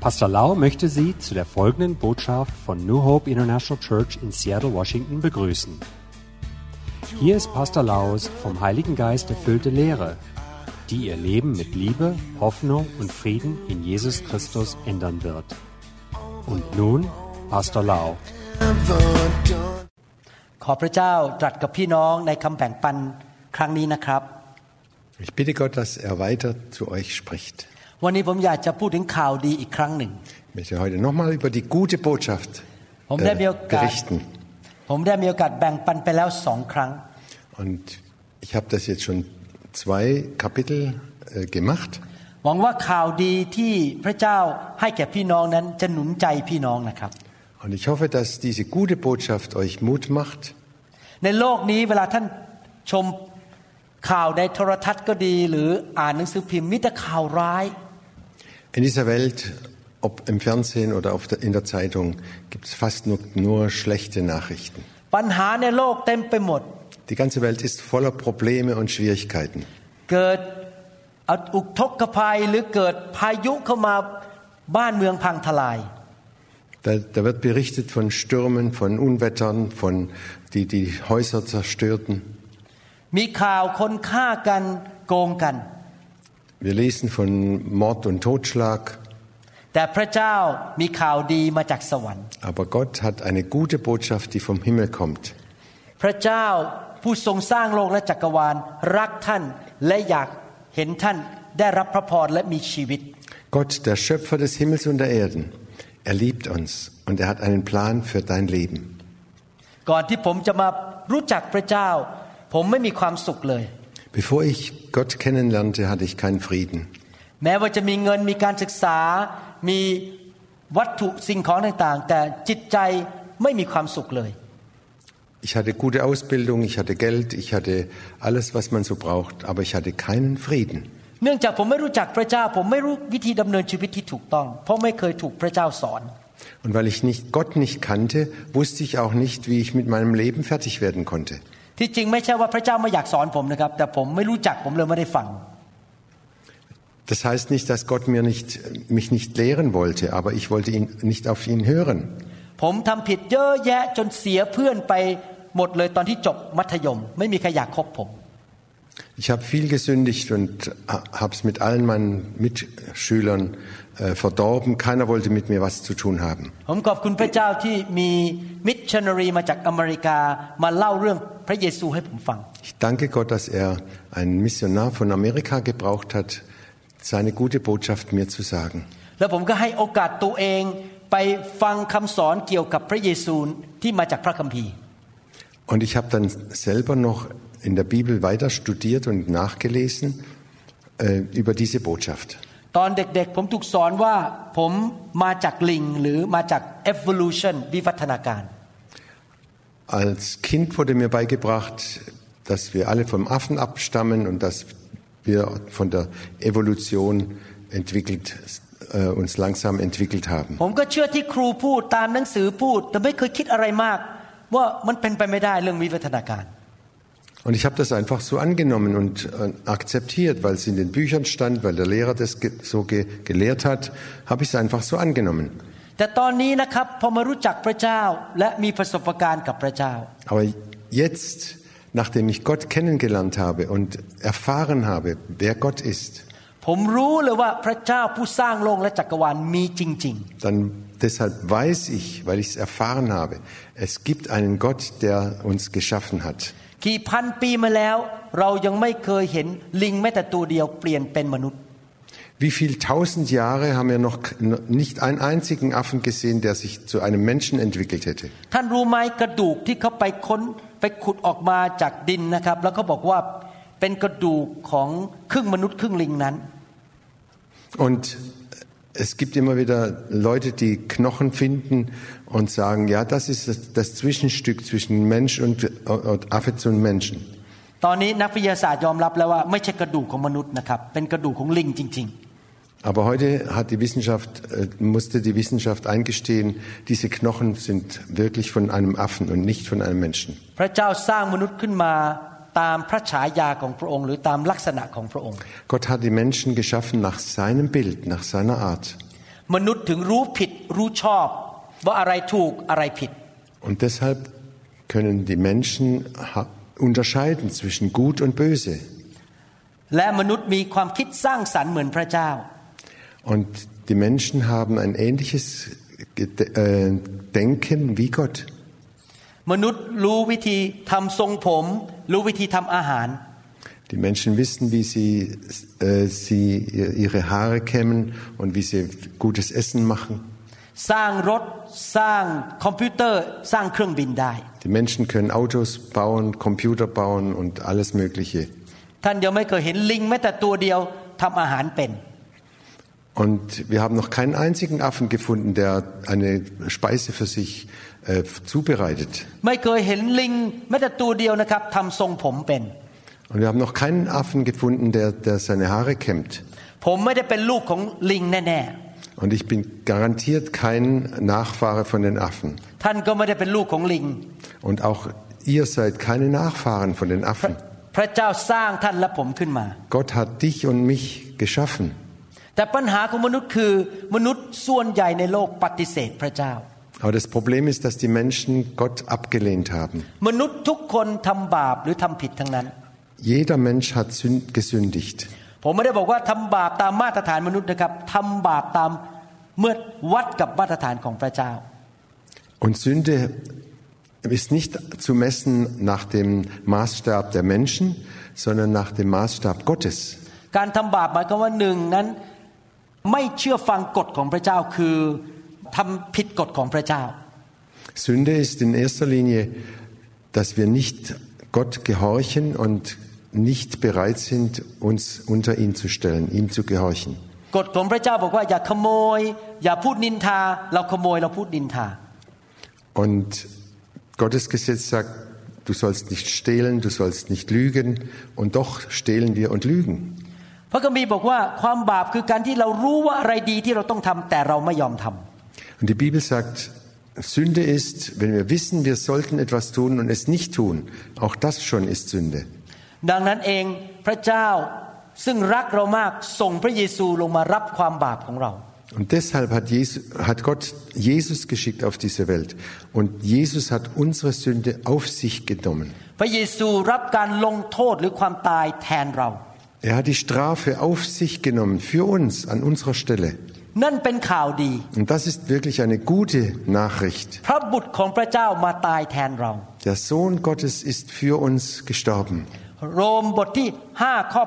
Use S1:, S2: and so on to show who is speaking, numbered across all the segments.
S1: Pastor Lau möchte Sie zu der folgenden Botschaft von New Hope International Church in Seattle, Washington begrüßen. Hier ist Pastor Laus vom Heiligen Geist erfüllte Lehre, die Ihr Leben mit Liebe, Hoffnung und Frieden in Jesus Christus ändern wird. Und nun Pastor Lau.
S2: ขอพระเจ้าตรัสกับพี่น้องในคำแบ่งปันครั้งนี้นะครับ
S3: Ich bitte Gott, dass er weiter zu euch spricht.
S2: วันนี้ผมอยากจะพูดถึงข่าวดีอีกครั้งหนึ่ง
S3: Ich möchte heute nochmal über die gute Botschaft
S2: ผมได้มีโอ
S3: äh,
S2: กาส
S3: berichten.
S2: ผมได้มีโอกาสแบ่งปันไปแล้วสองครั้ง
S3: Und ich habe das jetzt schon zwei Kapitel äh, gemacht.
S2: หวังว่าข่าวดีที่พระเจ้าให้แก่พี่น้องนั้นจะหนุนใจพี่น้องนะครับ
S3: Und ich hoffe, dass diese gute Botschaft euch Mut macht.
S2: ในโลกนี้เวลาท่านชมข่าวในโทรทัศน์ก็ดี หรืออ่านหนังสือพิมพ์มิแต่ข่าวร้าย
S3: In dieser Welt, ob im Fernsehen oder auf der, in der Zeitung, gibt es fast nur, nur schlechte Nachrichten.
S2: ปัญหาในโลกเต็มไปหมด
S3: Die ganze Welt ist voller Probleme und Schwierigkeiten.
S2: เกิดอุทกภัยหรือเกิดพายุเข้ามาบ้านเมืองพังทลาย
S3: Da, da wird berichtet von Stürmen, von Unwettern, von die die Häuser zerstörten.
S2: มีข่าวคนฆ่ากันโกงกัน
S3: Wir lesen von Mord und Totschlag,
S2: แต่พระเจ้ามีข่าวดีมาจากสวรรค์
S3: aber Gott hat eine gute Botschaft, die vom Himmel kommt.
S2: พระเจ้าผู้ทรงสร้างโลกและจักรวาลรักท่านและอยากเห็นท่านได้รับพระพรและมีชีวิต
S3: Gott, der Schöpfer des Himmels und der Erden, er liebt uns und er hat einen Plan für dein Leben.
S2: ก่อนที่ผมจะมารู้จักพระเจ้า ผมไม่มีความสุขเลย
S3: Bevor ich Gott kennenlernte, hatte ich keinen Frieden.
S2: แม้ว่าจะมีเงินมีการศึกษา มีวัตถุสิ่งของต่างๆ แต่จิตใจไม่มีความสุขเลย
S3: Ich hatte gute Ausbildung, ich hatte Geld, ich hatte alles, was man so braucht, aber ich hatte keinen Frieden.
S2: เนื่องจากผมไม่รู้จักพระเจ้า ผมไม่รู้วิธีดำเนินชีวิตที่ถูกต้อง เพราะไม่เคยถูกพระเจ้าสอน
S3: Und weil ich nicht Gott nicht kannte, wusste ich auch nicht, wie ich mit meinem Leben fertig werden konnte.
S2: ที่จริงไม่ใช่ว่าพระเจ้าไม่อยากสอนผมนะครับ แต่ผมไม่รู้จักผมเลยไม่ได้ฟัง
S3: Das heißt nicht, dass Gott mir nicht, mich nicht lehren wollte, aber ich wollte ihn, nicht auf ihn hören.
S2: ผมทำผิดเยอะแยะจนเสียเพื่อนไปหมดเลยตอนที่จบมัธยม ไม่มีใครอยากคบผม
S3: Ich habe viel gesündigt und habe es mit allen meinen Mitschülern äh, verdorben. Keiner wollte mit mir was zu tun haben. Ich danke Gott, dass er einen Missionar von Amerika gebraucht hat, seine gute Botschaft mir zu sagen. Und ich habe dann selber noch in der Bibel weiter studiert und nachgelesen äh, über diese Botschaft.
S2: ตอนเด็กๆผมถูกสอนว่าผมมาจากลิงหรือมาจาก evolution วิวัฒนาการ
S3: als Kind wurde mir beigebracht, dass wir alle vom Affen abstammen und dass wir von der Evolution entwickelt äh, uns langsam entwickelt haben. Und ich habe das einfach so angenommen und äh, akzeptiert, weil es in den Büchern stand, weil der Lehrer das so ge gelehrt hat, habe ich es einfach so angenommen.
S2: แต่ตอนนี้นะครับพอมารู้จักพระเจ้า และมีประสบการณ์กับพระเจ้า
S3: Aber jetzt, nachdem ich Gott kennengelernt habe und erfahren habe, wer Gott ist,
S2: ผมรู้เลยว่าพระเจ้าผู้สร้างโลกและจักรวาลมีจริง
S3: dann deshalb weiß ich, weil ich es erfahren habe, es gibt einen Gott, der uns geschaffen hat.
S2: ๆ กี่พันปีมาแล้ว เรายังไม่เคยเห็นลิงแม้แต่ตัวเดียวเปลี่ยนเป็นมนุษย์
S3: Wie viel tausend Jahre haben wir noch nicht einen einzigen Affen gesehen, der sich zu einem Menschen entwickelt hätte?
S2: ท่านรู้ไหมกระดูกที่เขาไปค้นไปขุดออกมาจากดินนะครับ แล้วเขาบอกว่าเป็นกระดูกของครึ่งมนุษย์ครึ่งลิงนั้น
S3: Und es gibt immer wieder Leute, die Knochen finden und sagen, ja, das ist das, das Zwischenstück zwischen Mensch und, und Affe zu Menschen.
S2: ตอนนี้นักวิทยาศาสตร์ยอมรับแล้วว่าไม่ใช่กระดูกของมนุษย์นะครับ เป็นกระดูกของลิงจริง
S3: Aber heute hat die Wissenschaft, äh, musste die Wissenschaft eingestehen, diese Knochen sind wirklich von einem Affen und nicht von einem Menschen.
S2: ๆ พระเจ้าสร้างมนุษย์ขึ้นมาตามพระฉายาของพระองค์ หรือตามลักษณะของพระองค์
S3: Gott hat die Menschen geschaffen nach seinem Bild, nach seiner Art.
S2: มนุษย์ถึงรู้ผิดรู้ชอบ ว่าอะไรถูกอะไรผิด
S3: Und deshalb können die Menschen ha- unterscheiden zwischen gut und böse.
S2: และมนุษย์มีความคิดสร้างสรรค์เหมือนพระเจ้า
S3: Und die Menschen haben ein ähnliches Gede- äh, Denken wie Gott.
S2: มนุษย์รู้วิธีทำทรงผม รู้วิธีทำอาหาร
S3: Die Menschen wissen, wie sie, äh, sie ihre Haare kämmen und wie sie gutes Essen machen.
S2: สร้างรถสร้างคอมพิวเตอร์สร้างเครื่องบินได้
S3: Die Menschen können Autos bauen, Computer bauen und alles Mögliche.
S2: ท่านยังไม่เคยเห็นลิงแม้แต่ตัวเดียวทำอาหารเป็น
S3: und wir haben noch keinen einzigen Affen gefunden, der eine Speise für sich äh, zubereitet. Und wir haben noch keinen Affen gefunden, der, der seine Haare kämmt. Und ich bin garantiert kein Nachfahre von den Affen. Und auch ihr seid keine Nachfahren von den Affen. Gott hat dich und mich geschaffen.
S2: แต่ปัญหาของมนุษย์คือมนุษย์ส่วนใหญ่ในโลกปฏิเสธพระเจ้า
S3: Aber das Problem ist, dass die Menschen Gott abgelehnt haben.
S2: มนุษย์ทุกคนทำบาปหรือทำผิดทั้งนั้น
S3: Jeder Mensch hat Sünd gesündigt.
S2: ผมไม่ได้บอกว่าทำบาปตามมาตรฐานมนุษย์นะครับทำบาปตามเมื่อวัดกับมาตรฐานของพระเจ้า
S3: Und Sünde ist nicht zu messen nach dem Maßstab der Menschen, sondern nach dem Maßstab Gottes.
S2: การทำบาปหมายความว่าหนึ่งนั้น ไม่เชื่อฟังกฎของพระเจ้าคือทำผิดกฎของพระเจ้า
S3: Sünde ist in erster Linie, dass wir nicht Gott gehorchen und nicht bereit sind, uns unter ihn zu stellen, ihm zu gehorchen.
S2: กฎของพระเจ้าบอกว่าอย่าขโมย อย่าพูดนินทา เราขโมยเราพูดนินทา
S3: Und Gottes Gesetz sagt, du sollst nicht stehlen, du sollst nicht lügen, und doch stehlen wir und lügen.
S2: พระคัมภีร์บอกว่าความบาปคือการที่เรารู้ว่าอะไรดีที่เราต้องทำแต่เราไม่ยอมทำ
S3: Und die Bibel sagt, Sünde ist, wenn wir wissen, wir sollten etwas tun und es nicht tun. Auch das schon ist Sünde.
S2: ดังนั้นเองพระเจ้าซึ่งรักเรามากส่งพระเยซูลงมารับความบาปของเรา
S3: Und deshalb hat, Jesus, hat Gott Jesus geschickt auf diese Welt. Und Jesus hat unsere Sünde auf sich genommen.
S2: พระเยซูรับการลงโทษหรือความตายแทนเรา
S3: Er hat die Strafe auf sich genommen für uns an unserer Stelle.
S2: นั่นเป็นข่าวดี
S3: Und das ist wirklich eine gute Nachricht.
S2: พระบุตรของพระเจ้ามาตายแทนเรา
S3: Der Sohn Gottes ist für uns gestorben.
S2: โรมบทที่5ข้อ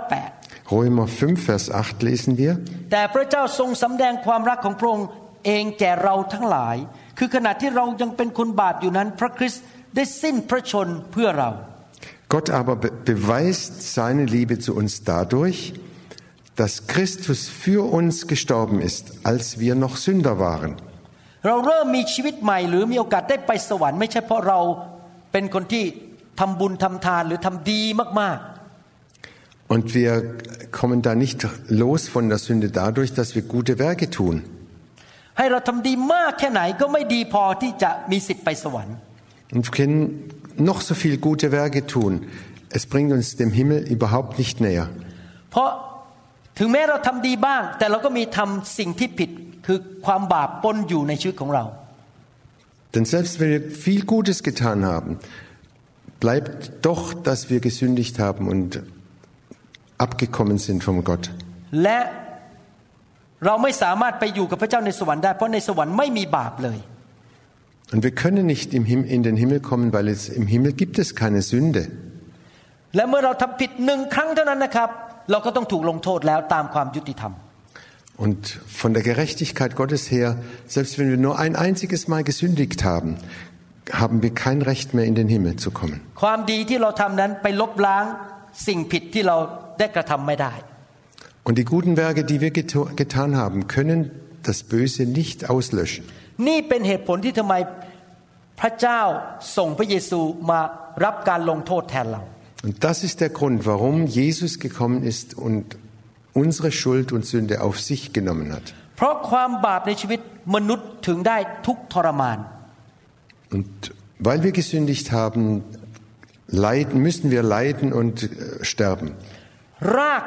S3: Römer 5, Vers 8 lesen wir.
S2: 8 แต่พระเจ้าทรงสำแดงความรักของพระองค์เองแก่เราทั้งหลาย คือขณะที่เรายังเป็นคนบาปอยู่นั้น พระคริสต์ได้สิ้นพระชนเพื่อเรา
S3: Gott aber be beweist seine Liebe zu uns dadurch, dass Christus für uns gestorben ist, als wir noch Sünder waren. Und wir kommen da nicht los von der Sünde dadurch, dass wir gute Werke tun. Und wir können noch so viel gute Werke tun. Es bringt uns dem Himmel überhaupt nicht näher.
S2: เพราะถึงแม้เราทำดีบ้าง แต่เราก็มีทำสิ่งที่ผิด คือความบาปปนอยู่ในชีวิตของเรา
S3: Denn selbst wenn wir viel Gutes getan haben, bleibt doch, dass wir gesündigt haben und abgekommen sind vom Gott.
S2: และเราไม่สามารถไปอยู่กับพระเจ้าในสวรรค์ได้ เพราะในสวรรค์ไม่มีบาปเลย
S3: und wir können nicht in den Himmel kommen, weil es im Himmel gibt es keine Sünde. Und von der Gerechtigkeit Gottes her, selbst wenn wir nur ein einziges Mal gesündigt haben, haben wir kein Recht mehr in den Himmel zu kommen. Und die guten Werke, die wir getan haben, können das Böse nicht auslöschen.
S2: นี่เป็นเหตุผลที่ทำไมพระเจ้าส่งพระเยซูมารับการลงโทษแทนเรา
S3: Und das ist der Grund, warum Jesus gekommen ist und unsere Schuld und Sünde auf sich genommen hat.
S2: เพราะความบาปในชีวิตมนุษย์ถึงได้ทุกข์ทรมาน
S3: Und weil wir gesündigt haben, leiden, müssen wir leiden und äh, sterben.
S2: ราก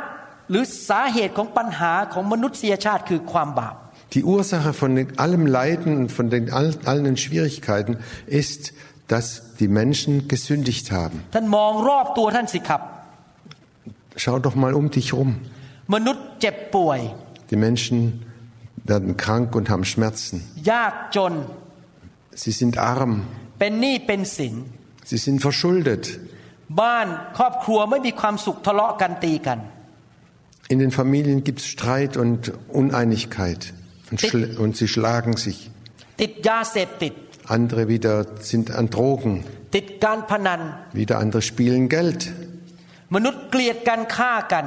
S2: หรือสาเหตุของปัญหาของมนุษยชาติคือความบาป
S3: die Ursache von allem Leiden und von den allen Schwierigkeiten ist, dass die Menschen gesündigt haben. Schau doch mal um dich rum. Die Menschen werden krank und haben Schmerzen. Sie sind arm. Sie sind verschuldet. In den Familien gibt es Streit und Uneinigkeit Und, schl- und sie schlagen sich.
S2: ติดยาเสพติด
S3: Andere wieder sind an Drogen.
S2: ติดการพนัน
S3: Wieder andere spielen Geld.
S2: มนุษย์เกลียดกันฆ่ากัน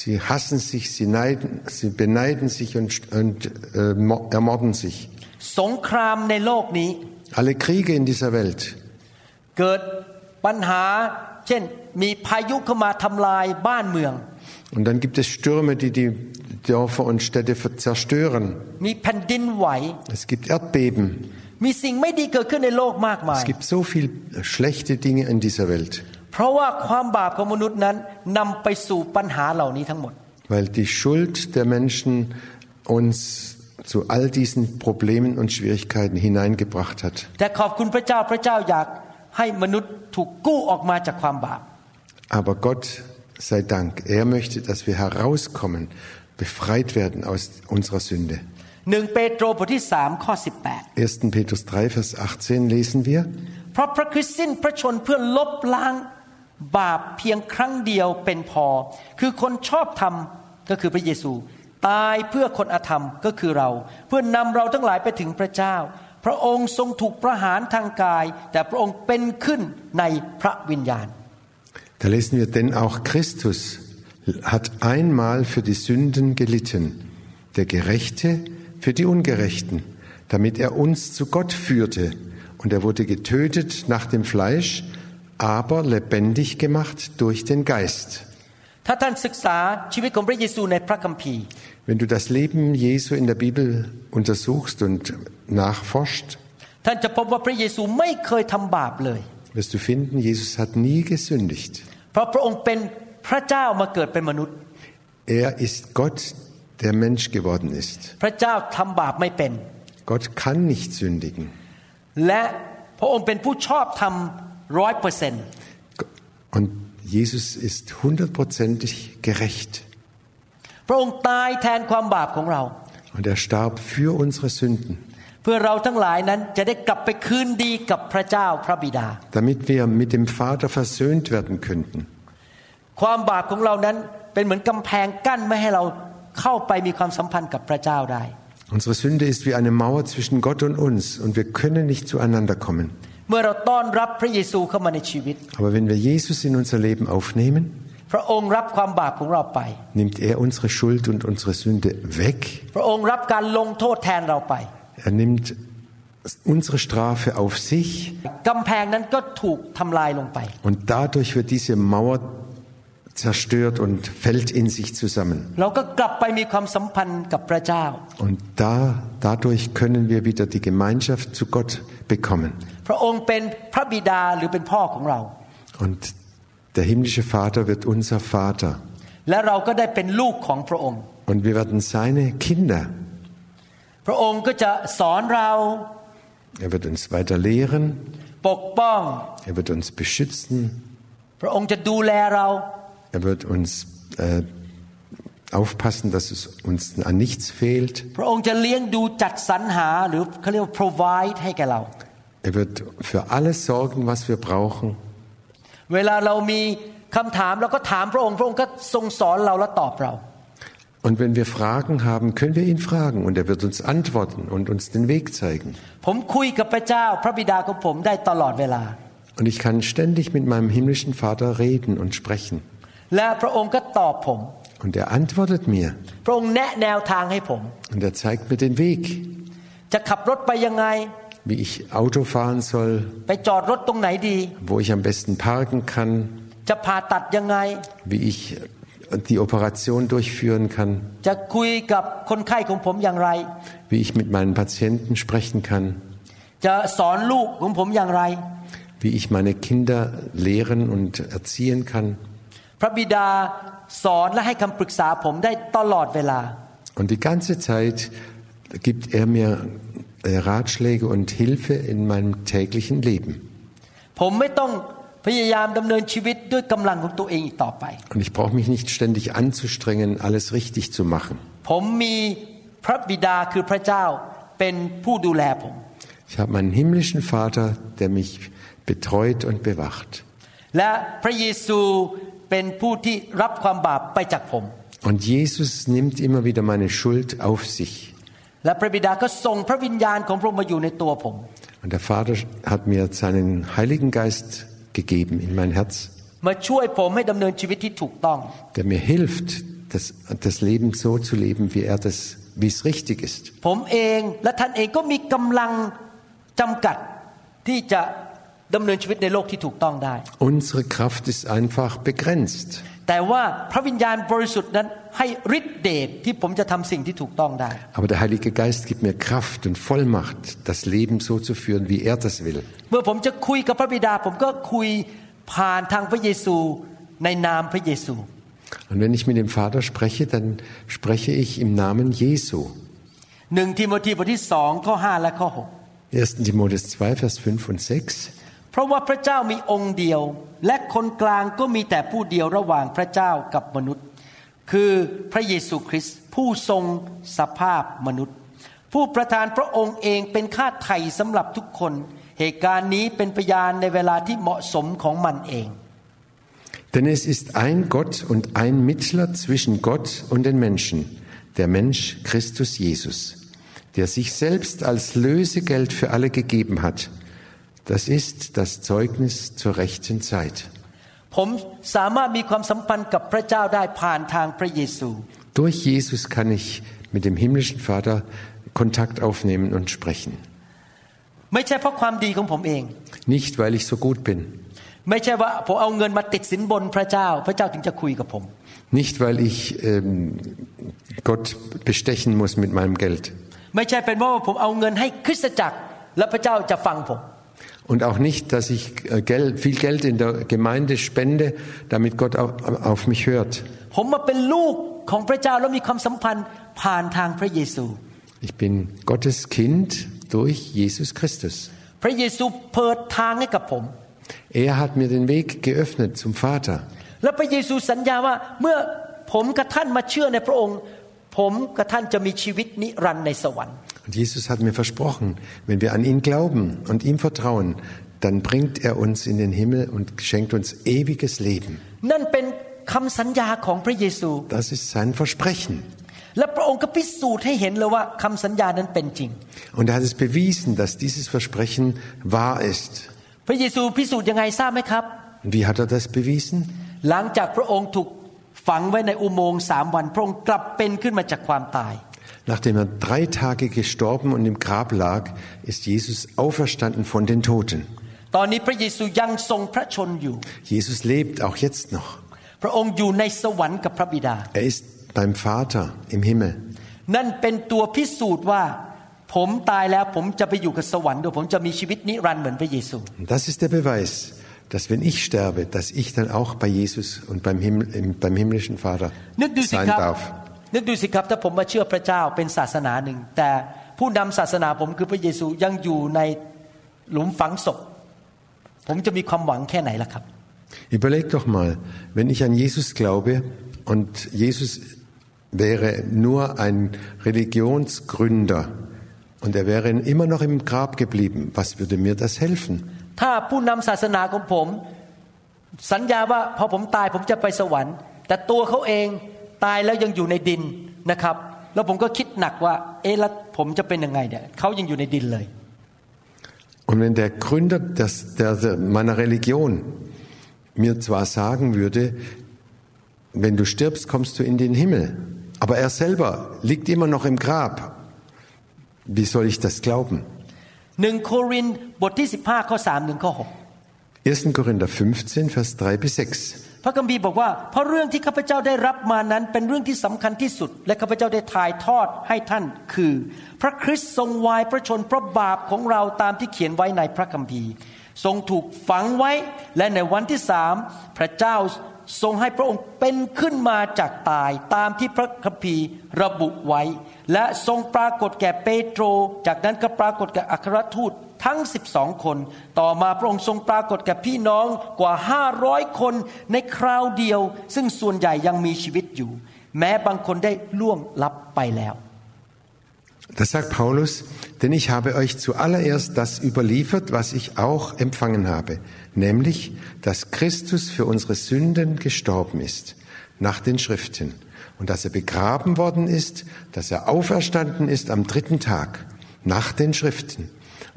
S3: Sie hassen sich, sie, neiden, sie beneiden sich und, und äh, mo- ermorden sich.
S2: สงครามในโลกนี้
S3: Alle Kriege in dieser Welt.
S2: เกิดปัญหา เช่น มีพายุเข้ามาทำลายบ้านเมือง
S3: Und dann gibt es Stürme, die die Dörfer und Städte zerstören. Es gibt Erdbeben. Es gibt so viele schlechte Dinge in dieser Welt. Weil die Schuld der Menschen uns zu all diesen Problemen und Schwierigkeiten hineingebracht hat. Aber Gott sei Dank, er möchte, dass wir herauskommen befreit werden aus unserer Sünde.
S2: หนึ่งเปโตรบทที่สามข้อ 18
S3: 1. Petrus 3, Vers 18 lesen wir.
S2: เพราะพระคริสต์สิ้นพระชนม์เพื่อลบล้างบาปเพียงครั้งเดียวเป็นพอ คือคนชอบธรรมก็คือพระเยซู ตายเพื่อคนอธรรมก็คือเรา เพื่อนำเราทั้งหลายไปถึงพระเจ้า พระองค์ทรงถูกประหารทางกาย แต่พระองค์เป็นขึ้นในพระวิญญาณ
S3: Da lesen wir, denn auch Christus hat einmal für die Sünden gelitten, der Gerechte für die Ungerechten, damit er uns zu Gott führte. Und er wurde getötet nach dem Fleisch, aber lebendig gemacht durch den Geist. Wenn du das Leben Jesu in der Bibel untersuchst und nachforscht, wirst du finden, Jesus hat nie gesündigt.
S2: เพราะพระองค์เป็นพระเจ้ามาเกิดเป็นมนุษย์
S3: Er ist Gott, der Mensch geworden ist.
S2: พระเจ้าทำบาปไม่เป็น
S3: Gott kann nicht sündigen.
S2: และพระองค์เป็นผู้ชอบทำร้อยเปอร์เซนต์
S3: Und Jesus ist hundertprozentig gerecht.
S2: พระองค์ตายแทนความบาปของเรา
S3: Und er starb für unsere Sünden,
S2: เพื่อเราทั้งหลายนั้นจะได้กลับไปคืนดีกับพระเจ้าพระบิดา
S3: damit wir mit dem Vater versöhnt werden könnten.
S2: ความบาปของเรานั้นเป็นเหมือนกำแพงกั้นไม่ให้เราเข้าไปมีความสัมพันธ์กับพระเจ้าได้
S3: Unsere Sünde ist wie eine Mauer zwischen Gott und uns und wir können nicht zueinander kommen.
S2: เมื่อเราต้อนรับพระเยซูเข้ามาในชีวิต
S3: Aber wenn wir Jesus in unser Leben aufnehmen,
S2: พระองค์รับความบาปของเราไป
S3: nimmt er unsere Schuld und unsere Sünde weg.
S2: พระองค์รับการลงโทษแทนเราไป
S3: Er nimmt unsere Strafe auf sich
S2: กำแพงนั้นก็ถูกทำลายลงไป
S3: und dadurch wird diese Mauer zerstört und fällt in sich zusammen.
S2: เราก็กลับไปมีความสัมพันธ์กับพระเจ้า
S3: Und da, dadurch können wir wieder die Gemeinschaft zu Gott bekommen.
S2: พระองค์เป็นพระบิดาหรือเป็นพ่อของเรา
S3: Und der himmlische Vater wird unser Vater.
S2: และเราก็ได้เป็นลูกของพระองค์
S3: Und wir werden seine Kinder.
S2: พระองค์ก็จะสอนเรา
S3: Er wird uns weiter lehren.
S2: ปกป้อง
S3: Er wird uns beschützen.
S2: พระองค์จะดูแลเรา
S3: Er wird uns äh, aufpassen, dass es uns an nichts fehlt.
S2: พระองค์จะเลี้ยงดูจัดสรรหาหรือเขาเรียกว่า provide ให้แก่เรา
S3: Er wird für alles sorgen, was wir brauchen.
S2: เวลาเรามีคำถามเราก็ถามพระองค์ พระองค์ก็ทรงสอนเราและตอบเรา
S3: Und wenn wir Fragen haben, können wir ihn fragen und er wird uns antworten und uns den Weg zeigen.
S2: ผมคุยกับพระเจ้า พระบิดาของผมได้ตลอดเวลา
S3: Und ich kann ständig mit meinem himmlischen Vater reden und sprechen.
S2: และพระองค์ก็ตอบผม
S3: Und er antwortet mir
S2: พระองค์แนะแนวทางให้ผม
S3: und er zeigt mir den Weg,
S2: จะขับรถไปยังไง
S3: wie ich Auto fahren soll,
S2: ไปจอดรถตรงไหนดี
S3: wo ich am besten parken kann,
S2: จะผ่าตัดยังไง
S3: wie ich die Operation durchführen kann,
S2: จะคุยกับคนไข้ของผมอย่างไร
S3: wie ich mit meinen Patienten sprechen kann,
S2: จะสอนลูกของผมอย่างไร
S3: wie ich meine Kinder lehren und erziehen kann.
S2: พระบิดาสอนและให้คำปรึกษาผมได้ตลอดเวลา
S3: Und die ganze Zeit gibt er mir äh, Ratschläge und Hilfe in meinem täglichen Leben.
S2: ผมไม่ต้องพยายามดำเนินชีวิตด้วยกำลังของตัวเองอีกต่อไป
S3: Und ich brauche mich nicht ständig anzustrengen, alles richtig zu machen.
S2: ผมมีพระบิดาคือพระเจ้าเป็นผู้ดูแลผม
S3: Ich habe meinen himmlischen Vater, der mich betreut und bewacht.
S2: และพระเยซู เป็นผู้ที่รับความบาปไปจากผม
S3: Und Jesus nimmt immer wieder meine Schuld auf sich.
S2: และพระบิดาก็ส่งพระวิญญาณของพระองค์มาอยู่ในตัวผม
S3: Und der Vater hat mir seinen Heiligen Geist gegeben in mein Herz,
S2: มาช่วยผมให้ดำเนินชีวิตที่ถูกต้อง
S3: der mir hilft, das, das Leben so zu leben, wie er das, wie es richtig ist.
S2: ผมเองและท่านเองก็มีกำลังจำกัดที่จะ ดำเนินชีวิตในโลกที่ถูกต้องได้
S3: Unsere Kraft ist einfach begrenzt.
S2: แต่ว่าพระวิญญาณบริสุทธิ์นั้นให้ฤทธิเดชที่ผมจะทำสิ่งที่ถูกต้องได้
S3: Aber der Heilige Geist gibt mir Kraft und Vollmacht, das Leben so zu führen, wie er das will.
S2: เมื่อผมจะคุยกับพระบิดา ผมก็คุยผ่านทางพระเยซูในนามพระเยซู
S3: Und wenn ich mit dem Vater spreche, dann spreche ich im Namen Jesu.
S2: หนึ่งทิโมธีบทที่สองข้อห้าและข้อหก
S3: 1. Timotheus 2, Vers 5 und 6.
S2: เพราะว่าพระเจ้ามีองค์เดียว และคนกลางก็มีแต่ผู้เดียวระหว่างพระเจ้ากับมนุษย์ คือพระเยซูคริสต์ผู้ทรงสภาพมนุษย์ ผู้ประทานพระองค์เองเป็นค่าไถ่สำหรับทุกคน เหตุการณ์นี้เป็นพยานในเวลาที่เหมาะสมของมันเอง
S3: Denn es ist ein Gott und ein Mittler zwischen Gott und den Menschen, der Mensch Christus Jesus, der sich selbst als Lösegeld für alle gegeben hat. Das ist das Zeugnis zur rechten Zeit.
S2: ผมสามารถมีความสัมพันธ์กับพระเจ้าได้ผ่านทางพระเยซู
S3: Durch Jesus kann ich mit dem himmlischen Vater Kontakt aufnehmen und sprechen.
S2: ไม่ใช่เพราะความดีของผมเอง
S3: Nicht, weil ich so gut bin,
S2: ไม่ใช่ว่าผมเอาเงินมาติดสินบนพระเจ้า พระเจ้าถึงจะคุยกับผม
S3: nicht, weil ich ähm, Gott bestechen muss mit meinem Geld
S2: ไม่ใช่เป็นเพราะว่าผมเอาเงินให้คริสตจักร แล้วพระเจ้าจะฟังผม
S3: und auch nicht, dass ich äh, Geld, viel Geld in der Gemeinde spende, damit Gott auf mich hört. Ich bin Gottes Kind durch Jesus Christus. Er hat mir den Weg geöffnet zum Vater.
S2: และพระเยซูสัญญาว่าเมื่อผมกับท่านมาเชื่อในพระองค์ ผมกับท่านจะมีชีวิตนิรันดร์ในสวรรค์
S3: Und Jesus hat mir versprochen, wenn wir an ihn glauben und ihm vertrauen, dann bringt er uns in den Himmel und schenkt uns ewiges Leben.
S2: นั่นเป็นคำสัญญาของพระเยซู
S3: Das ist sein Versprechen.
S2: และพระองค์ก็พิสูจน์ให้เห็นเลยว่าคำสัญญานั้นเป็นจริง
S3: Und er hat es bewiesen, dass dieses Versprechen wahr ist.
S2: พระเยซูพิสูจน์ยังไงทราบไหมครับ
S3: Und wie hat er das bewiesen?
S2: หลังจากพระองค์ถูกฝังไว้ในอุโมงค์สามวัน พระองค์กลับเป็นขึ้นมาจากความตาย
S3: Nachdem er drei Tage gestorben und im Grab lag, ist Jesus auferstanden von den Toten.
S2: ตอนนี้พระเยซูยังทรงพระชนอยู่
S3: Jesus lebt auch jetzt noch.
S2: พระองค์อยู่ในสวรรค์กับพระบิดา
S3: Er ist beim Vater im Himmel.
S2: นั่นเป็นตัวพิสูจน์ว่า ผมตายแล้วผมจะไปอยู่กับสวรรค์ด้วยผมจะมีชีวิตนิรันดร์เหมือนพระเยซู
S3: Und das ist der Beweis, dass wenn ich sterbe, dass ich dann auch bei Jesus und beim, Himmel, im- beim himmlischen Vater
S2: นึกดูสิ
S3: sein
S2: ครับ
S3: darf.
S2: นึกดูสิครับถ้าผมมาเชื่อพระเจ้าเป็นศาสนาหนึ่ง แต่ผู้นำศาสนาผมคือพระเยซูยังอยู่ในหลุมฝังศพผมจะมีความหวังแค่ไหนล่ะครับ
S3: Überleg doch mal, wenn ich an Jesus glaube und Jesus wäre nur ein Religionsgründer und er wäre immer noch im Grab geblieben, was würde mir das helfen?
S2: ถ้าผู้นำศาสนาของผม สัญญาว่าพอผมตายผมจะไปสวรรค์ แต่ตัวเขาเอง ตายแล้วยังอยู่ในดินนะครับ แล้วผมก็คิดหนักว่า เอ๊ะแล้วผมจะเป็นยังไงเนี่ยเขายังอยู่ในดินเลย
S3: Und wenn der Gründer des, der, der, meiner Religion mir zwar sagen würde, wenn du stirbst, kommst du in den Himmel, aber er selber liegt immer noch im Grab, wie soll ich das glauben?
S2: หนึ่งโครินธ์บทที่ 15 ข้อ3ถึงข้อ
S3: 1. Korinther 15, Vers 3 bis
S2: 6. พระคัมภีร์บอกว่าเพราะเรื่องที่ข้าพเจ้าได้รับมานั้นเป็นเรื่องที่สำคัญที่สุด และข้าพเจ้าได้ถ่ายทอดให้ท่านคือ พระคริสต์ทรงวายพระชนพระบาปของเราตามที่เขียนไว้ในพระคัมภีร์ ทรงถูกฝังไว้และในวันที่สามพระเจ้าทรงให้พระองค์เป็นขึ้นมาจากตายตามที่พระคัมภีร์ระบุไว้ และทรงปรากฏแก่เปโตร จากนั้นก็ปรากฏแก่อัครทูต ทั้ง 12 คน ต่อมาพระองค์ทรงปรากฏแก่พี่น้องกว่า 500 คนในคราวเดียว ซึ่งส่วนใหญ่ยังมีชีวิตอยู่ แม้บางคนได้ล่วงลับไปแล้ว
S3: Das sagt Paulus, denn ich habe euch zuallererst das überliefert, was ich auch empfangen habe, nämlich, dass Christus für unsere Sünden gestorben ist, nach den Schriften, und dass er begraben worden ist, dass er auferstanden ist am dritten Tag, nach den Schriften,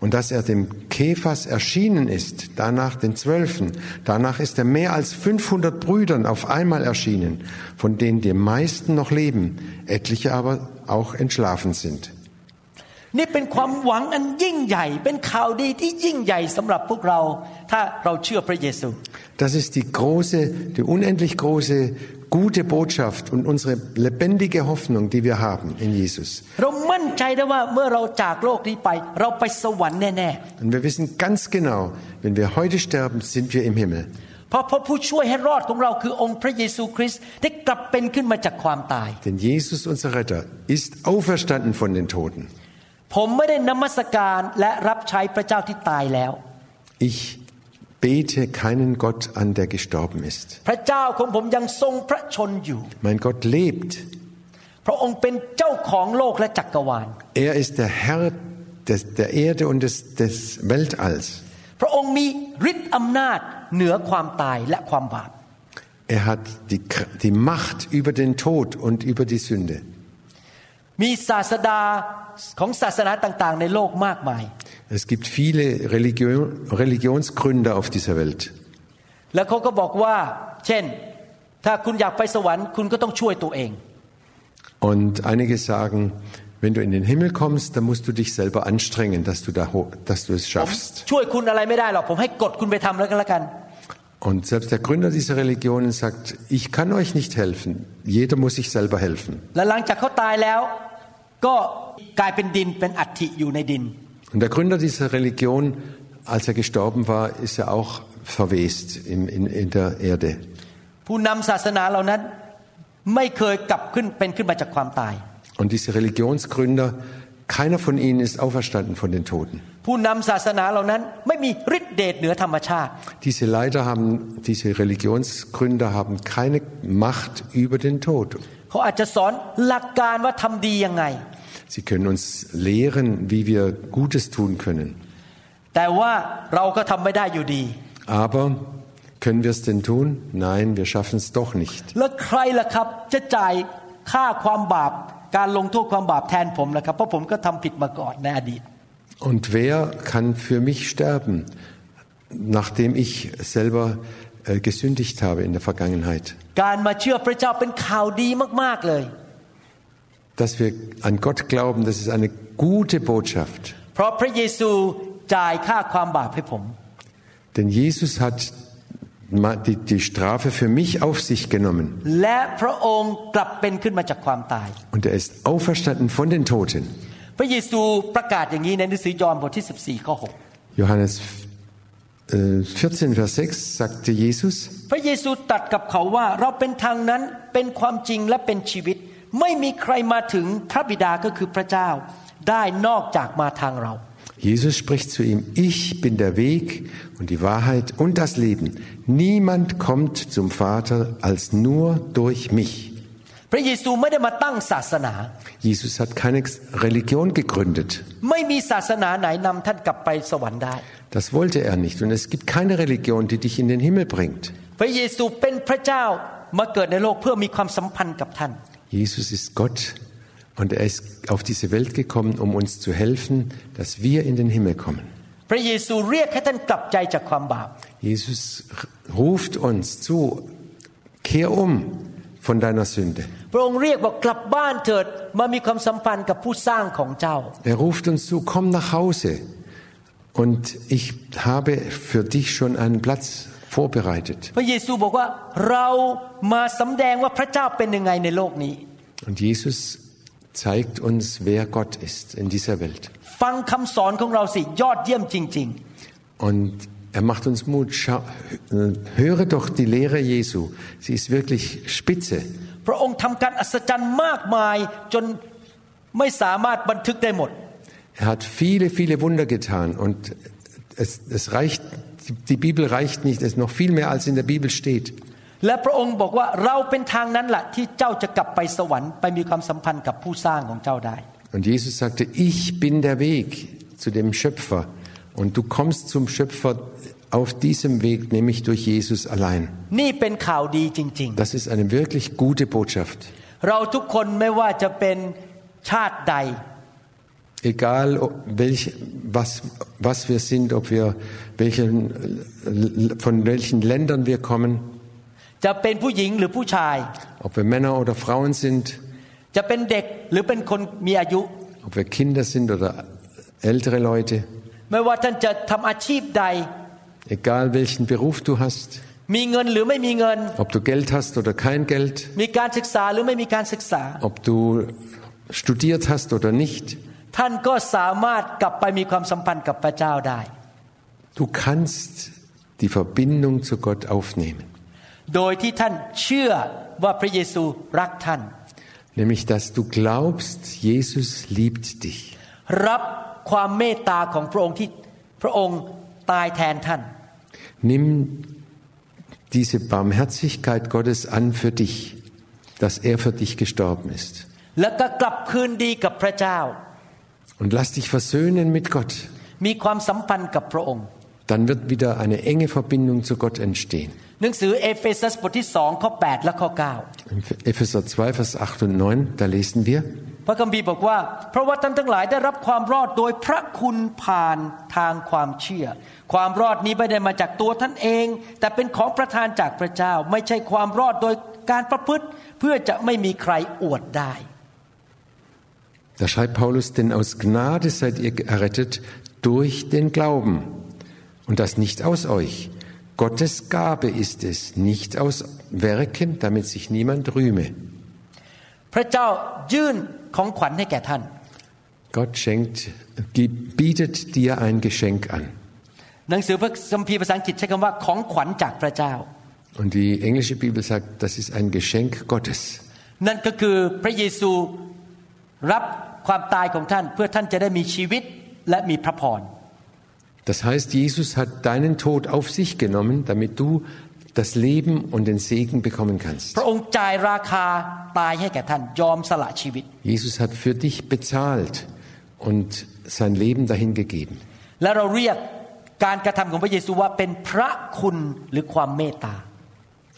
S3: und dass er dem Kephas erschienen ist, danach den Zwölfen, danach ist er mehr als 500 Brüdern auf einmal erschienen, von denen die meisten noch leben, etliche aber auch entschlafen sind.
S2: นี่เป็นความหวังอันยิ่งใหญ่ เป็นข่าวดีที่ยิ่งใหญ่สำหรับพวกเรา ถ้าเราเชื่อพระเยซู
S3: Das ist die große, die unendlich große, gute Botschaft und unsere lebendige Hoffnung, die wir haben in Jesus.
S2: เรามั่นใจได้ว่าเมื่อเราจากโลกนี้ไป เราไปสวรรค์แน่
S3: Und wir wissen ganz genau, wenn wir heute sterben, sind wir im Himmel.
S2: ๆ เพราะพระผู้ช่วยให้รอดของเราคือองค์พระเยซูคริสต์ได้กลับเป็นขึ้นมาจากความตาย
S3: Denn Jesus, unser Retter, ist auferstanden von den Toten.
S2: ผมไม่ได้นมัสการและรับใช้พระเจ้าที่ตายแล้ว
S3: Ich bete keinen Gott an, der gestorben ist.
S2: พระเจ้าของผมยังทรงพระชนอยู่
S3: Mein Gott lebt.
S2: พระองค์เป็นเจ้าของโลกและจักรวาล
S3: Er ist der Herr des, der Erde und des, des Weltalls.
S2: พระองค์มีฤทธิ์อำนาจเหนือความตายและความบาป
S3: Er hat die, Kr- die Macht über den Tod und über die Sünde.
S2: มีศาสดาของศาสนาต่างๆ ในโลกมากมาย
S3: Es gibt viele Religion, Religionsgründer auf dieser Welt.
S2: แล้วเขาก็บอกว่า เช่น ถ้าคุณอยากไปสวรรค์คุณก็ต้องช่วยตัวเอง
S3: Und einige sagen, wenn du in den Himmel kommst, dann musst du dich selber anstrengen, dass du, da, ho- dass du es
S2: ผม
S3: schaffst.
S2: ช่วยคุณอะไรไม่ได้หรอกผมให้กดคุณไปทำแล้วกันแล้วกัน
S3: Und selbst der Gründer dieser Religionen sagt, ich kann euch nicht helfen. Jeder muss sich selber helfen.
S2: และหลังจากเขาตายแล้ว ก็กลายเป็นดินเป็นอัฐิอยู่ในดิน
S3: Und der Gründer dieser Religion, als er gestorben war, ist er auch verwest in, in, in der Erde.
S2: ผู้นำศาสนาเหล่านั้นไม่เคยกลับขึ้นเป็นขึ้นมาจากความตาย
S3: Und diese Religionsgründer, keiner von ihnen ist auferstanden von den Toten.
S2: ผู้นำศาสนาเหล่านั้นไม่มีฤทธิเดชเหนือธรรมชาติ
S3: Diese Leiter haben, diese Religionsgründer haben keine Macht über den Tod.
S2: เขาอาจจะสอนหลักการว่าทำดียังไง
S3: Sie können uns lehren, wie wir Gutes tun können.
S2: แต่ว่าเราก็ทำไม่ได้อยู่ดี
S3: Aber können wir es denn tun? Nein, wir schaffen es doch nicht.
S2: แล้วใครล่ะครับจะจ่ายค่าความบาป การลงโทษความบาปแทนผมล่ะครับ เพราะผมก็ทำผิดมาก่อนในอดีต
S3: Und wer kann für mich sterben, nachdem ich selber äh, gesündigt habe in der Vergangenheit?
S2: การมาเชื่อพระเจ้าเป็นข่าวดีมากๆเลย
S3: Dass wir an Gott glauben, das ist eine gute Botschaft.
S2: เพราะพระเยซูจ่ายค่าความบาปให้ผม
S3: Denn Jesus hat ma- die, die Strafe für mich auf sich genommen
S2: และพระองค์กลับเป็นขึ้นมาจากความตาย
S3: und er ist auferstanden von den Toten.
S2: พระเยซูประกาศอย่างนี้ในหนังสือยอห์นบทที่ 14ข้อ
S3: Johannes äh, 14, Vers 6 sagte Jesus,
S2: 6พระเยซูตรัสกับเขาว่าเราเป็นทางนั้นเป็นความจริงและเป็นชีวิต ไม่มีใครมาถึงพระบิดาก็คือพระเจ้า ได้นอกจากมาทางเรา
S3: Jesus spricht zu ihm, ich bin der Weg und die Wahrheit und das Leben. Niemand kommt zum Vater als nur durch mich.
S2: พระเยซูไม่ได้มาตั้งศาสนา
S3: Jesus hat keine Religion gegründet.
S2: ไม่มีศาสนาไหนนำท่านกลับไปสวรรค์ได้
S3: Das wollte er nicht. Und es gibt keine Religion, die dich in den Himmel bringt. Jesus ist Gott und er ist auf diese Welt gekommen, um uns zu helfen, dass wir in den Himmel kommen. Jesus ruft uns zu, kehr um von deiner Sünde. Er ruft uns zu, komm nach Hause und ich habe für dich schon einen Platz vorbereitet.
S2: พระเยซูบอกว่าเรามาสำแดงว่าพระเจ้าเป็นยังไงในโลกนี้
S3: Und Jesus zeigt uns, wer Gott ist in dieser Welt.
S2: ฟังคำสอนของเราสิยอดเยี่ยมจริง
S3: Und Er macht uns Mut. Schau, äh, höre doch die Lehre Jesu. Sie ist wirklich spitze.
S2: พระองค์ทำการอัศจรรย์มากมายจนไม่สามารถบันทึกได้หมด
S3: Er hat viele, viele Wunder getan und es, es reicht, die Bibel reicht nicht, es ist noch viel mehr als in der Bibel steht.
S2: และพระองค์บอกว่าเราเป็นทางนั้นแหละที่เจ้าจะกลับไปสวรรค์ไปมีความสัมพันธ์กับผู้สร้างของเจ้าได้
S3: Und Jesus sagte, ich bin der Weg zu dem Schöpfer und du kommst zum Schöpfer auf diesem Weg, nämlich durch Jesus allein.
S2: นี่เป็นข่าวดีจริง
S3: Das ist eine wirklich gute Botschaft. egal welch, was, was wir sind, ob wir welchen, von welchen Ländern wir kommen, ob wir Männer oder Frauen sind, ob wir Kinder sind oder ältere Leute, egal welchen Beruf du hast, ob du Geld hast oder kein Geld, ob du studiert hast oder nicht,
S2: ท่านก็สามารถกลับไปมีความสัมพันธ์กับพระเจ้าได้
S3: du kannst die Verbindung zu Gott aufnehmen.
S2: โดยที่ท่านเชื่อว่าพระเยซูรักท่าน
S3: Nämlich, dass du glaubst, Jesus liebt dich.
S2: รับความเมตตาของพระองค์ที่พระองค์ตายแทนท่าน
S3: Nimm diese Barmherzigkeit Gottes an für dich, dass er für dich gestorben ist.
S2: แล้วก็กลับคืนดีกับพระเจ้า
S3: Und lass dich versöhnen mit Gott.
S2: มีความสัมพันธ์กับพระองค์
S3: Dann wird wieder eine enge Verbindung zu Gott entstehen.
S2: หนังสือเอเฟซัสบทที่สองข้อ8และข้อ
S3: Im Epheser 2, Vers 8 und 9, da lesen wir,
S2: 9 พระคัมภีร์บอกว่า เพราะว่าท่านทั้งหลายได้รับความรอดโดยพระคุณผ่านทางความเชื่อ ความรอดนี้ไม่ได้มาจากตัวท่านเอง แต่เป็นของประทานจากพระเจ้า ไม่ใช่ความรอดโดยการประพฤติ เพื่อจะไม่มีใครอวดได้
S3: da schreibt Paulus, denn aus Gnade seid ihr errettet durch den Glauben. Und das nicht aus euch. Gottes Gabe ist es, nicht aus Werken, damit sich niemand rühme.
S2: พระเจ้ายื่นของขวัญให้แก่ท่าน
S3: Gott schenkt, gibt, bietet dir ein Geschenk an.
S2: หนังสือพระคัมภีร์ภาษาอังกฤษใช้คำว่าของขวัญจากพระเจ้า
S3: Und die englische Bibel sagt, das ist ein Geschenk Gottes.
S2: นั่นก็คือพระเยซู รับความตายของท่านเพื่อท่านจะได้มีชีวิตและมีพระพร
S3: Das heißt, Jesus hat deinen Tod auf sich genommen, damit du das Leben und den Segen bekommen kannst. Jesus hat für dich bezahlt und sein Leben
S2: dahin gegeben.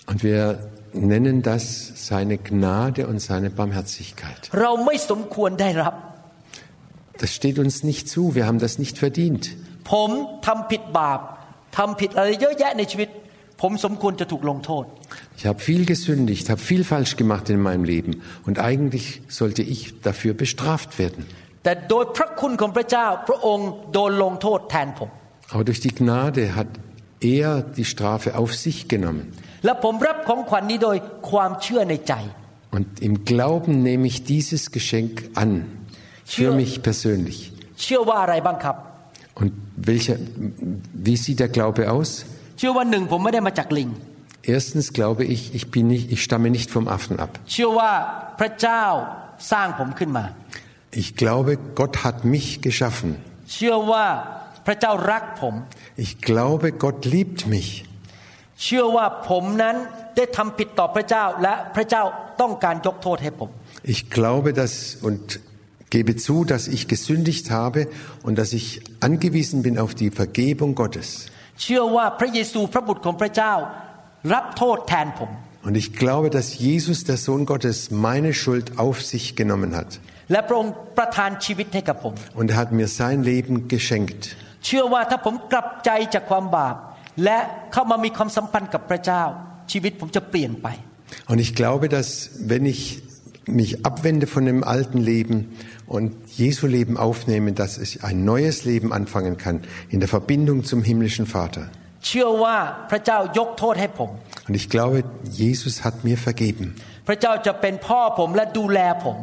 S3: Und wir nennen das seine Gnade und seine Barmherzigkeit. Das steht uns nicht zu, wir haben das nicht verdient. Ich habe viel gesündigt, habe viel falsch gemacht in meinem Leben und eigentlich sollte ich dafür bestraft werden. Aber durch die Gnade hat er die Strafe auf sich genommen. Und im Glauben nehme ich dieses Geschenk an, für mich persönlich. Und welcher, wie sieht der Glaube aus? Erstens glaube ich, ich, bin nicht, ich stamme nicht vom Affen ab. Ich glaube, Gott hat mich geschaffen.
S2: เชื่อว่าพระเจ้ารักผม
S3: Ich glaube, Gott liebt mich.
S2: เชื่อว่าผมนั้นได้ทำผิดต่อพระเจ้า และพระเจ้าต้องการยกโทษให้ผม
S3: Ich glaube das und gebe zu, dass ich gesündigt habe und dass ich angewiesen bin auf die Vergebung Gottes.
S2: เชื่อว่าพระเยซูพระบุตรของพระเจ้า รับโทษแทนผม
S3: Und ich glaube, dass Jesus, der Sohn Gottes, meine Schuld auf sich genommen hat.
S2: และพระองค์ประทานชีวิตให้กับผม
S3: Und er hat mir sein Leben geschenkt.
S2: เชื่อว่าถ้าผมกลับใจจากความบาป และเข้ามามีความสัมพันธ์กับพระเจ้า ชีวิตผมจะเปลี่ยนไป
S3: Und ich glaube, dass wenn ich mich abwende von dem alten Leben und Jesu Leben aufnehme, dass ich ein neues Leben anfangen kann in der Verbindung zum himmlischen Vater.
S2: เชื่อว่าพระเจ้ายกโทษให้ผม
S3: Und ich glaube, Jesus hat mir vergeben.
S2: พระเจ้าจะเป็นพ่อผมและดูแลผม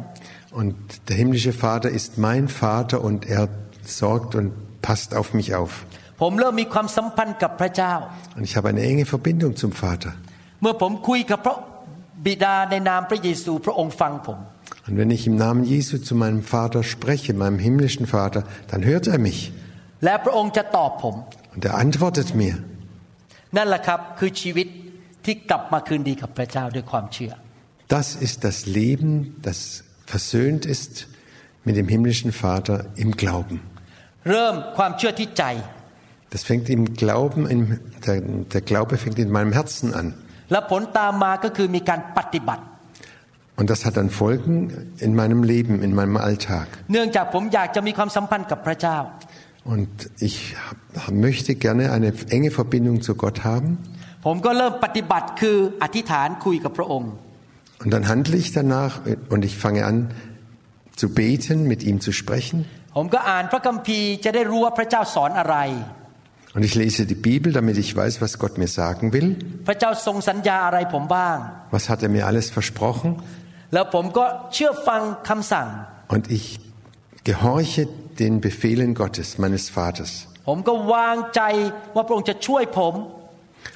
S3: Und der himmlische Vater ist mein Vater und er sorgt und passt auf mich auf.
S2: ผมเริ่มมีความสัมพันธ์กับพระเจ้า
S3: Und ich habe eine enge Verbindung zum Vater.
S2: เมื่อผมคุยกับพระบิดาในนามพระเยซูพระองค์ฟังผม
S3: Und wenn ich im Namen Jesu zu meinem Vater spreche, meinem himmlischen Vater, dann hört er mich
S2: และพระองค์จะตอบผม
S3: und er antwortet mir.
S2: นั่นแหละครับคือชีวิตที่กลับมาคืนดีกับพระเจ้าด้วยความเชื่อ
S3: Das ist das Leben, das versöhnt ist mit dem himmlischen Vater im Glauben. Das fängt im Glauben, im, der, der Glaube fängt in meinem Herzen an. Und das hat dann Folgen in meinem Leben, in meinem Alltag. Und ich möchte gerne eine enge Verbindung zu Gott haben. Und dann handle ich danach und ich fange an zu beten, mit ihm zu sprechen. Und ich lese die Bibel, damit ich weiß, was Gott mir sagen will. Was hat er mir alles versprochen? Und ich gehorche den Befehlen Gottes, meines Vaters.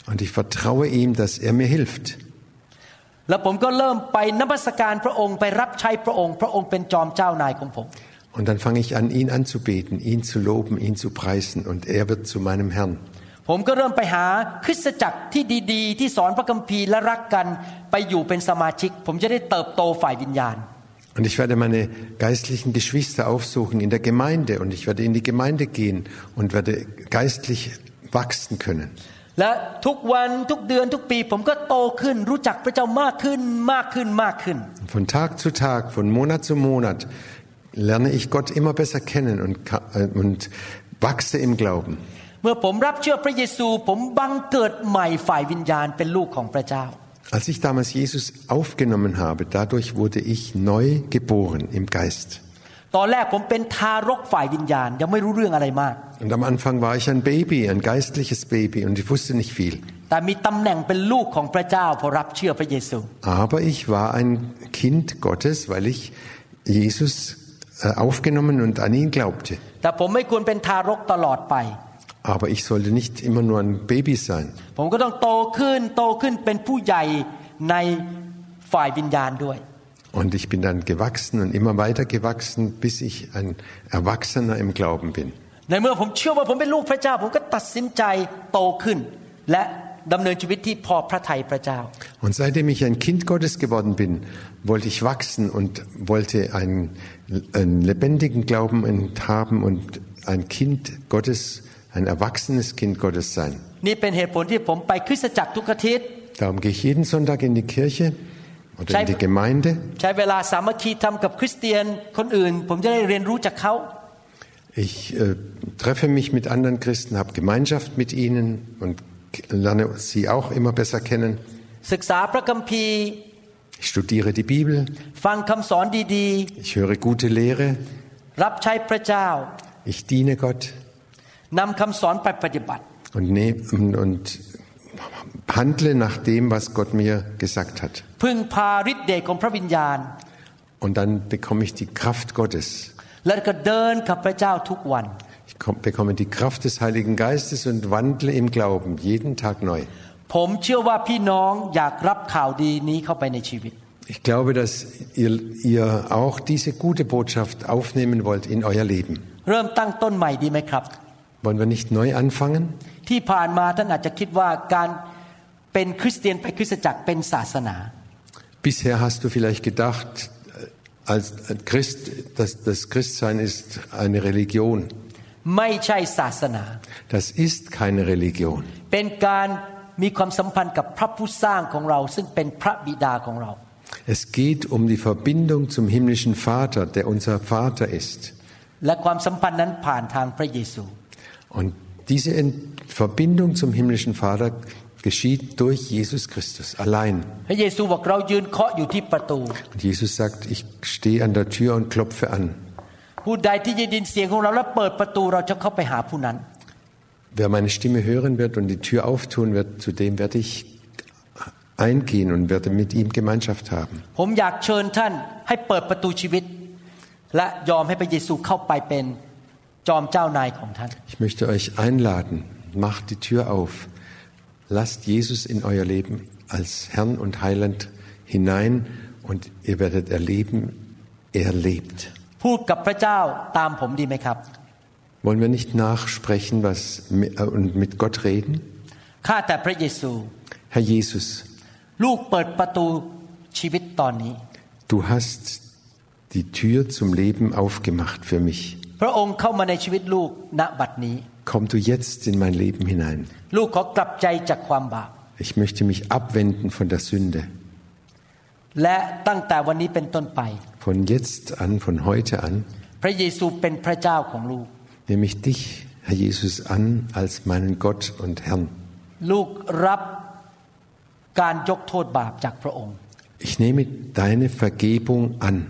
S3: Und ich vertraue ihm, dass er mir hilft.
S2: Und ล้วผมก็เริ่มไปนมัสการพระองค์ไปรับใช้พระองค์ พระองค์เป็นจอมเจ้านายของผม
S3: Und dann fange ich an, ihn anzubeten, ihn zu loben, ihn zu preisen. Und er wird zu meinem Herrn.
S2: ผมก็เริ่มไปหาคริสตจักรที่ดีๆ ที่สอนพระคัมภีร์และรักกันไปอยู่เป็นสมาชิก ผมจะได้เติบโตฝ่ายวิญญาณ
S3: Und ich werde meine geistlichen Geschwister aufsuchen in der Gemeinde. Und ich werde in die Gemeinde gehen und werde geistlich wachsen können.
S2: และทุกวันทุกเดือนทุกปี ผมก็โตขึ้น รู้จักพระเจ้ามากขึ้นมากขึ้นมากขึ้น
S3: Und von Tag zu Tag, von Monat zu Monat lerne ich Gott immer besser kennen und, ka- äh, und wachse im Glauben.
S2: เมื่อผมรับเชื่อพระเยซู ผมบังเกิดใหม่ฝ่ายวิญญาณเป็นลูกของพระเจ้า
S3: Als ich damals Jesus aufgenommen habe, dadurch wurde ich neu geboren im Geist.
S2: ตอนแรกผมเป็นทารกฝ่ายวิญญาณ ยังไม่รู้เรื่องอะไรมาก
S3: Und am Anfang war ich ein Baby, ein geistliches Baby und ich wusste nicht viel.
S2: แต่มีตำแหน่งเป็นลูกของพระเจ้าพอรับเชื่อพระเยซู
S3: Aber ich war ein Kind Gottes, weil ich Jesus äh, aufgenommen und an ihn glaubte.
S2: แต่ผมไม่ควรเป็นทารกตลอดไป
S3: Aber ich sollte nicht immer nur ein Baby sein.
S2: ผมก็ต้องโตขึ้นโตขึ้นเป็นผู้ใหญ่ในฝ่ายวิญญาณด้วย
S3: Und ich bin dann gewachsen und immer weiter gewachsen, bis ich ein Erwachsener im Glauben bin.
S2: ในเมื่อผมเชื่อว่าผมเป็นลูกพระเจ้า ผมก็ตัดสินใจโตขึ้น และดำเนินชีวิตที่พอพระทัยพระเจ้า
S3: Und seitdem ich ein Kind Gottes geworden bin, wollte ich wachsen und wollte einen, einen lebendigen Glauben haben und ein Kind Gottes, ein erwachsenes Kind Gottes sein.
S2: นี่เป็นเหตุผลที่ผมไปคริสตจักรทุกอาทิตย์
S3: Darum gehe ich jeden Sonntag in die Kirche oder in die Gemeinde.
S2: ใช้เวลาสามัคคีทำกับคริสเตียนคนอื่น ผมจะได้เรียนรู้จากเขา
S3: Ich äh, treffe mich mit anderen Christen, habe Gemeinschaft mit ihnen und lerne sie auch immer besser kennen.
S2: ศึกษาพระคัมภีร์
S3: Ich studiere die Bibel,
S2: ฟังคำสอนดี
S3: ich höre gute Lehre,
S2: ๆ รับใช้พระเจ้า
S3: ich diene Gott
S2: นำคำสอนไปปฏิบัติ
S3: und, ne und, und handle nach dem, was Gott mir gesagt hat.
S2: พึ่งพาฤทธิ์เดชของพระวิญญาณ
S3: Und dann bekomme ich die Kraft Gottes.
S2: แล้วก็เดินกับพระเจ้าทุกวัน
S3: Ich komm- bekomme die Kraft des Heiligen Geistes und wandle im Glauben jeden Tag neu.
S2: ผมเชื่อว่าพี่น้องอยากรับข่าวดีนี้เข้าไปในชีวิต
S3: Ich glaube, dass ihr, ihr auch diese gute Botschaft aufnehmen wollt in euer Leben.
S2: เริ่มตั้งต้นใหม่ดีไหมครับ
S3: Wollen wir nicht neu anfangen?
S2: ที่ผ่านมาท่านอาจจะคิดว่าการเป็นคริสเตียนไปคริสตจักรเป็นศาสนา
S3: Bisher hast du vielleicht gedacht, äh, als Christ, dass das Christsein ist eine Religion.
S2: ไม่ใช่ศาสนา
S3: Das ist keine Religion.
S2: เป็นการ มีความสัมพันธ์กับพระผู้สร้างของเรา ซึ่งเป็นพระบิดาของเรา
S3: Es geht um die Verbindung zum himmlischen Vater, der unser Vater ist.
S2: และความสัมพันธ์นั้นผ่านทางพระเยซู
S3: Und diese Ent- Verbindung zum himmlischen Vater geschieht durch Jesus Christus allein.
S2: พระเยซูบอกเรายืนเคาะอยู่ที่ประตู
S3: Und Jesus sagt, ich stehe an der Tür und klopfe an. Wer meine Stimme hören wird und die Tür auftun wird, zu dem werde ich eingehen und werde mit ihm Gemeinschaft haben. Ich möchte euch einladen, macht die Tür auf, lasst Jesus in euer Leben als Herrn und Heiland hinein und ihr werdet erleben, er lebt. Wollen wir nicht nachsprechen was, äh, und mit Gott reden? Herr Jesus, du hast die Tür zum Leben aufgemacht für mich. Komm du jetzt in mein Leben hinein. Ich möchte mich abwenden von der Sünde. Von jetzt an, von heute an, nehme ich dich, Herr Jesus, an als meinen Gott und Herrn. Ich nehme deine Vergebung an.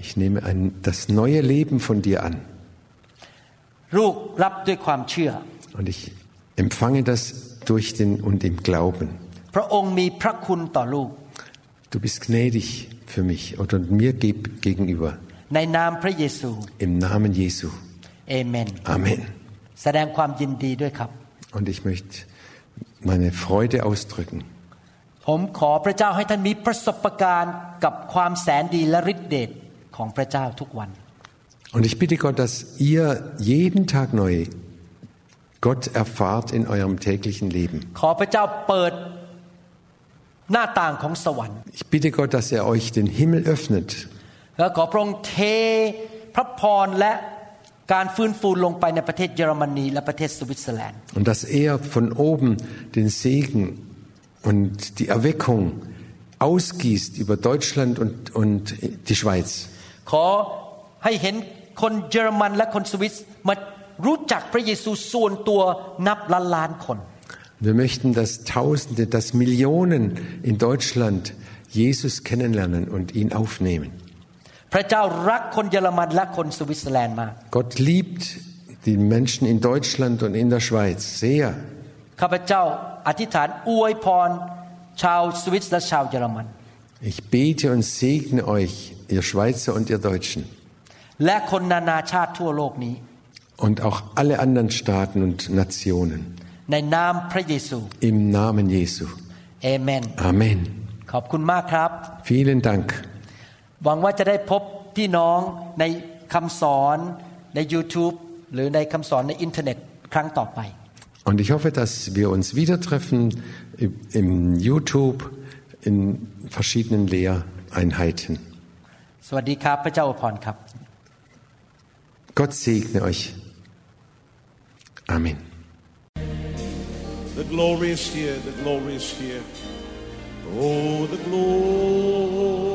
S3: Ich nehme ein, das neue Leben von dir an. Und ich empfange das durch den und im Glauben. Du bist gnädig für mich und mir gegenüber.
S2: ในนามพระเยซู
S3: Im Namen Jesu.
S2: เอเมน
S3: Amen.
S2: แสดงความยินดีด้วยครับ
S3: Und ich möchte meine Freude ausdrücken.
S2: ผมขอพระเจ้าให้ท่านมีประสบการณ์กับความแสนดีและฤทธิเดชของพระเจ้าทุกวัน
S3: Und ich bitte Gott, dass ihr jeden Tag neu Gott erfahrt in eurem täglichen Leben.
S2: ขอพระเจ้าเปิดหน้าต่างของสวรรค์
S3: Ich bitte Gott, dass er euch den Himmel öffnet
S2: และขอพระองค์เทพระพรและการฟื้นฟูลงไปในประเทศเยอรมนีและประเทศสวิตเซอร์แลนด์
S3: und dass er von oben den Segen und die Erweckung ausgießt über Deutschland und, und die Schweiz.
S2: ขอให้เห็นคนเยอรมันและคนสวิสมารู้จักพระเยซูส่วนตัวนับล้านล้านคน
S3: Wir möchten, dass Tausende, dass Millionen in Deutschland Jesus kennenlernen und ihn aufnehmen.
S2: พระเจ้ารักคนเยอรมันและคนสวิตเซอร์แลนด์มาก
S3: Gott liebt die Menschen in Deutschland und in der Schweiz sehr.
S2: ข้าพเจ้าอธิษฐานอวยพร ชาวสวิสและชาวเยอรมัน
S3: Ich bete und segne euch, ihr Schweizer und ihr Deutschen.
S2: และคนนานาชาติทั่วโลกนี้
S3: Und auch alle anderen Staaten und Nationen.
S2: ในนามพระเยซู
S3: Im Namen Jesu.
S2: เอเมน
S3: Amen.
S2: ขอบคุณมากครับ
S3: Vielen Dank.
S2: หวังว่าจะได้พบพี่น้องในคำสอนใน YouTube หรือในคำสอนในอินเทอร์เน็ตครั้งต่อไป
S3: Und ich hoffe, dass wir uns wieder treffen im YouTube in verschiedenen Lehreinheiten.
S2: สวัสดีครับ พระเจ้าอวยพรครับ
S3: Gott segne euch. Amen.
S4: The glory is here, the glory is here. Oh, the glory is here.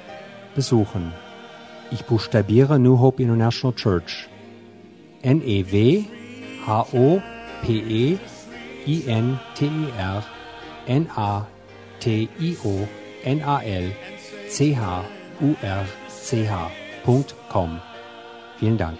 S1: besuchen. Ich buchstabiere New Hope International Church. N-E-W-H-O-P-E-I-N-T-E-R N-A-T-I-O-N-A-L-C-H-U-R-C-H.com. Vielen Dank.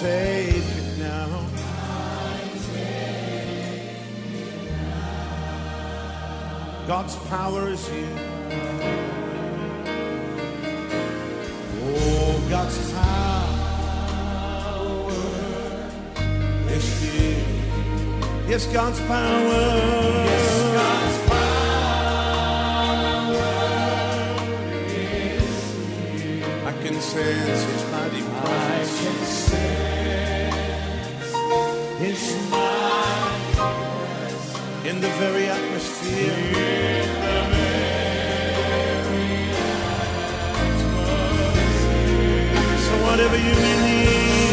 S4: take it now. God's power is here. Oh, God's power is here. Yes, God's power. Yes. The very atmosphere. So whatever you may need.